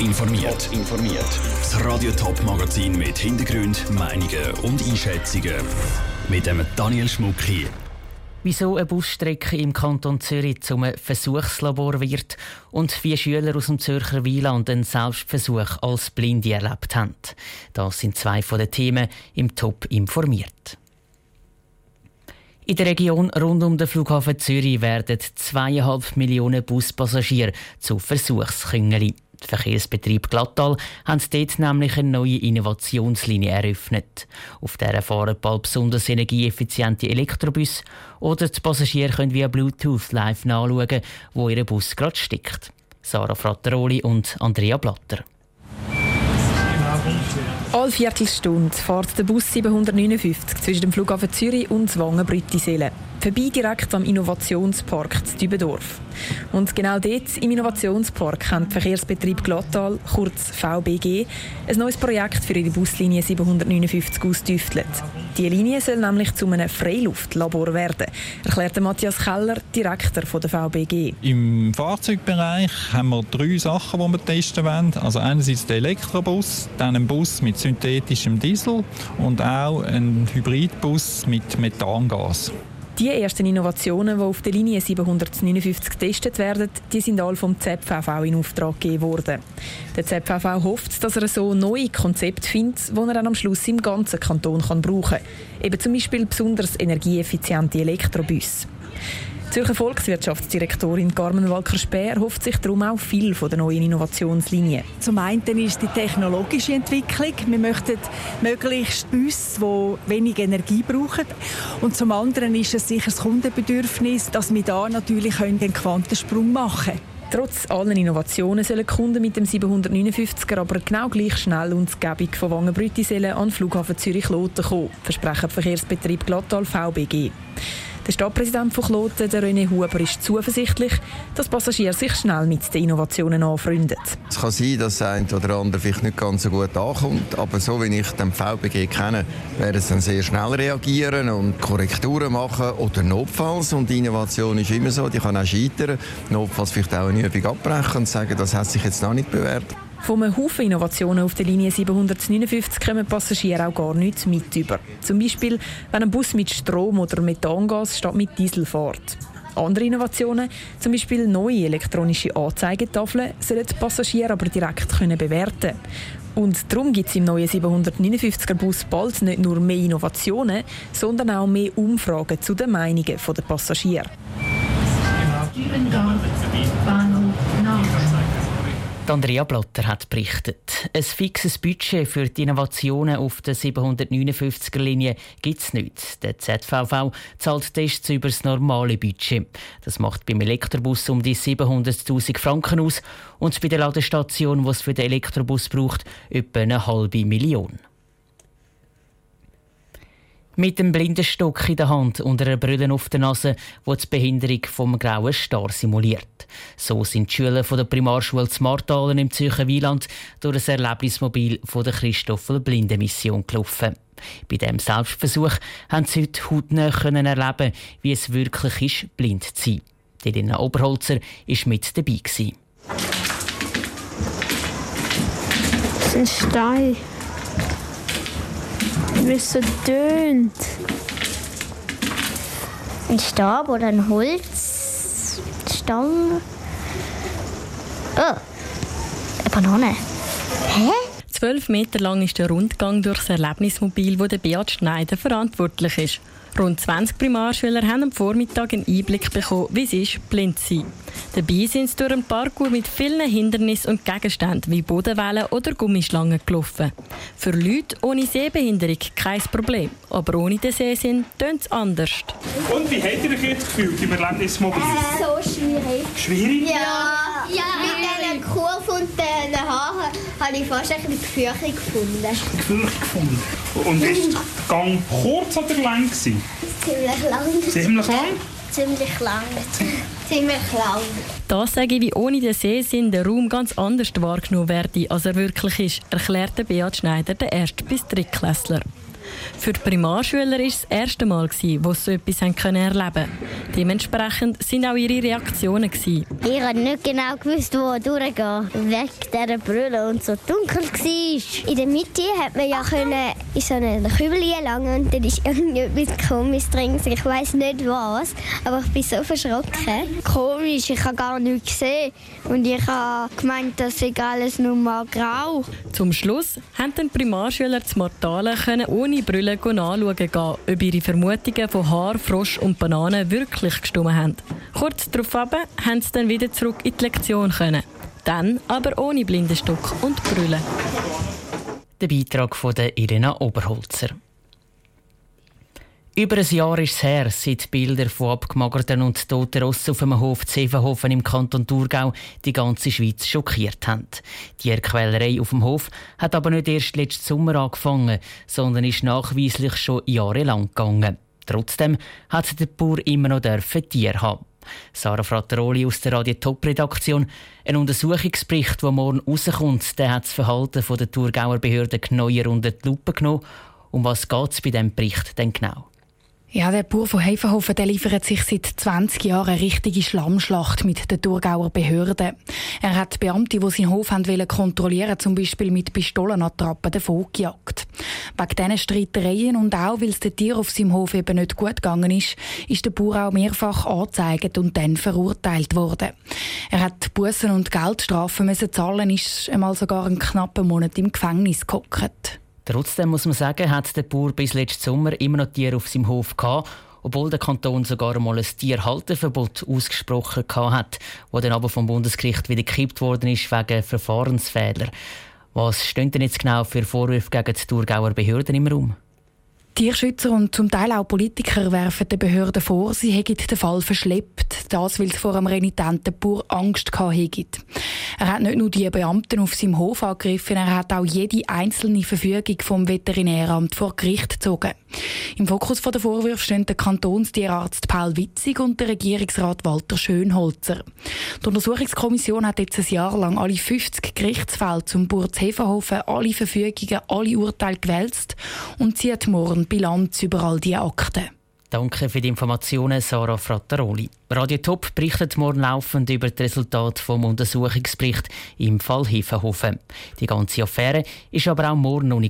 informiert. informiert. Das Radio Top Magazin mit Hintergrund, Meinungen und Einschätzungen mit dem Daniel Schmuck hier. Wieso eine Busstrecke im Kanton Zürich zum Versuchslabor wird und wie Schüler aus dem Zürcher Wieland einen Selbstversuch als Blinde erlebt haben. Das sind zwei von den Themen im Top informiert. In der Region rund um den Flughafen Zürich werden zweieinhalb Millionen Buspassagiere zu Versuchsküngeli. Der Verkehrsbetrieb Glattal hat dort nämlich eine neue Innovationslinie eröffnet. Auf der fahren bald besonders energieeffiziente Elektrobus oder die Passagiere können via Bluetooth live nachschauen, wo ihr Bus gerade steckt. Sarah Frattaroli und Andrea Blatter. Alle Viertelstunde fährt der Bus 759 zwischen dem Flughafen Zürich und Zwangen-Brüttiselen. Vorbei direkt am Innovationspark Dübendorf. Und genau dort im Innovationspark hat der Verkehrsbetrieb Glattal, kurz VBG, ein neues Projekt für ihre Buslinie 759 ausgetüftelt. Die Linie soll nämlich zu einem Freiluftlabor werden, erklärte Matthias Keller, Direktor der VBG. Im Fahrzeugbereich haben wir drei Sachen, die wir testen wollen. Also einerseits den Elektrobus, dann einen Bus mit synthetischem Diesel und auch einen Hybridbus mit Methangas. Die ersten Innovationen, die auf der Linie 759 getestet werden, die sind alle vom ZVV in Auftrag gegeben worden. Der ZVV hofft, dass er so neue Konzepte findet, die er dann am Schluss im ganzen Kanton brauchen kann. Eben zum Beispiel besonders energieeffiziente Elektrobusse. Zürcher Volkswirtschaftsdirektorin Carmen Walker-Speer hofft sich darum auch viel von der neuen Innovationslinie. Zum einen ist die technologische Entwicklung. Wir möchten möglichst Busse, die wenig Energie brauchen. Und zum anderen ist es sicher das Kundenbedürfnis, dass wir da natürlich einen Quantensprung machen können. Trotz allen Innovationen sollen Kunden mit dem 759er aber genau gleich schnell und Gebung von Wangenbrüttisellen an den Flughafen Zürich-Loten kommen, versprechen Verkehrsbetrieb Glattal VBG. Der Stadtpräsident von Kloten, der René Huber, ist zuversichtlich, dass Passagiere sich schnell mit den Innovationen anfreunden. Es kann sein, dass ein oder andere vielleicht nicht ganz so gut ankommt, aber so wie ich den VBG kenne, werden sie dann sehr schnell reagieren und Korrekturen machen oder notfalls. Und die Innovation ist immer so, die kann auch scheitern. Notfalls vielleicht auch eine Übung abbrechen und sagen, das hat sich jetzt noch nicht bewährt. Von einem Haufen Innovationen auf der Linie 759 kommen Passagiere auch gar nichts mit über. Zum Beispiel, wenn ein Bus mit Strom oder Methangas statt mit Diesel fährt. Andere Innovationen, zum Beispiel neue elektronische Anzeigetafeln, sollen die Passagiere aber direkt können bewerten und darum gibt es im neuen 759er Bus bald nicht nur mehr Innovationen, sondern auch mehr Umfragen zu den Meinungen der Passagiere. Bahnhof Andrea Blatter hat berichtet. Ein fixes Budget für die Innovationen auf der 759er-Linie gibt es nicht. Der ZVV zahlt Tests über das normale Budget. Das macht beim Elektrobus um die 700.000 Franken aus und bei der Ladestation, die es für den Elektrobus braucht, etwa eine halbe Million. Mit dem Blindenstock in der Hand und einer Brille auf der Nase, die die Behinderung vom grauen Star simuliert. So sind die Schüler von der Primarschule Smartalen im Zürcher Wieland durch ein Erlebnismobil von der Christoffel Blindenmission gelaufen. Bei diesem Selbstversuch haben sie heute hautnah erleben, wie es wirklich ist, blind zu sein. Delina Oberholzer war mit dabei. Das ist ein Stein wie es so tönt. Ein Stab oder ein Holzstange. Oh, eine Banane. Hä? Zwölf Meter lang ist der Rundgang durchs Erlebnismobil, wo der Beat Schneider verantwortlich ist. Rund 20 Primarschüler haben am Vormittag einen Einblick bekommen, wie es ist, blind zu sein. Dabei sind sie durch einen Parkour mit vielen Hindernissen und Gegenständen wie Bodenwellen oder Gummischlangen gelaufen. Für Leute ohne Sehbehinderung kein Problem, aber ohne den Sehsinn tönt es anders. Und wie habt ihr euch jetzt gefühlt im Erlebnismobil? Äh, so schwierig. Schwierig? Ja, ja. Habe ich fast ein gefürchtet gefunden. Gefürchtet gefunden. Und ist der Gang kurz oder lang? Gewesen? Ziemlich lang. Ziemlich lang? Ziemlich lang. Ziemlich lang. Das sage ich, wie ohne den Sehsinn der Raum ganz anders wahrgenommen werde, als er wirklich ist, erklärte Beat Schneider, der Erst- bis Drittklässler. Für die Primarschüler war es das erste Mal, wo sie so etwas erleben konnten. Dementsprechend sind auch ihre Reaktionen. Ich habe nicht genau gewusst, wo durchgehen Wegen dieser Brille und so dunkel war. In der Mitte hat man ja können in so einen Kübel gelangen und dann ist irgendetwas komisch drin. Ich weiß nicht was, aber ich bin so verschrocken. Komisch, ich habe gar nichts gesehen. Und ich habe gemeint, das sei alles nur mal grau. Zum Schluss haben die Primarschüler zu Mortalen ohne Brille anschauen gehen, ob ihre Vermutungen von Haar, Frosch und Bananen wirklich gestimmt haben. Kurz darauf haben sie dann wieder zurück in die Lektion können. Dann aber ohne Blindenstock und Brille. Der Beitrag von Irena Oberholzer. Über ein Jahr ist es her, seit Bilder von abgemagerten und toten Rossen auf einem Hof Zevenhofen im Kanton Thurgau die ganze Schweiz schockiert haben. Die Quälerei auf dem Hof hat aber nicht erst letzten Sommer angefangen, sondern ist nachweislich schon jahrelang gegangen. Trotzdem hat der Bauer immer noch Tier haben. Sarah Frattaroli aus der Radio Top Redaktion. Ein Untersuchungsbericht, der morgen rauskommt, der hat das Verhalten der Thurgauer Behörden neuer unter die Lupe genommen. Um was geht es bei diesem Bericht denn genau? Ja, der Bauer von Hefenhofen der liefert sich seit 20 Jahren eine richtige Schlammschlacht mit den Thurgauer Behörden. Er hat Beamte, die seinen Hof wollen kontrollieren zum Beispiel mit Pistolenattrappen davon gejagt. Wegen diesen Streitereien und auch, weil es den Tier auf seinem Hof eben nicht gut gegangen ist, ist der Bauer auch mehrfach angezeigt und dann verurteilt worden. Er hat Bussen und Geldstrafen müssen zahlen, ist einmal sogar einen knappen Monat im Gefängnis gehockt. Trotzdem muss man sagen, hat der Bauer bis letzten Sommer immer noch Tiere auf seinem Hof gehabt, obwohl der Kanton sogar einmal ein Tierhalteverbot ausgesprochen hat, das dann aber vom Bundesgericht wieder gekippt worden ist wegen Verfahrensfehler. Was stehen denn jetzt genau für Vorwürfe gegen die Thurgauer Behörden im Raum? Tierschützer und zum Teil auch Politiker werfen den Behörden vor, sie hätten den Fall verschleppt. Das, weil sie vor einem renitenten Bauer Angst hätten. Er hat nicht nur die Beamten auf seinem Hof angegriffen, er hat auch jede einzelne Verfügung vom Veterinäramt vor Gericht gezogen. Im Fokus der Vorwürfe stehen der Kantonstierarzt Paul Witzig und der Regierungsrat Walter Schönholzer. Die Untersuchungskommission hat jetzt ein Jahr lang alle 50 Gerichtsfälle zum Burz Hefenhofen, alle Verfügungen, alle Urteile gewälzt und zieht morgen Bilanz über all diese Akten. Danke für die Informationen, Sarah Frattaroli. Radio Top berichtet morgen laufend über das Resultat vom Untersuchungsbericht im Fall Hefenhofen. Die ganze Affäre ist aber auch morgen noch nicht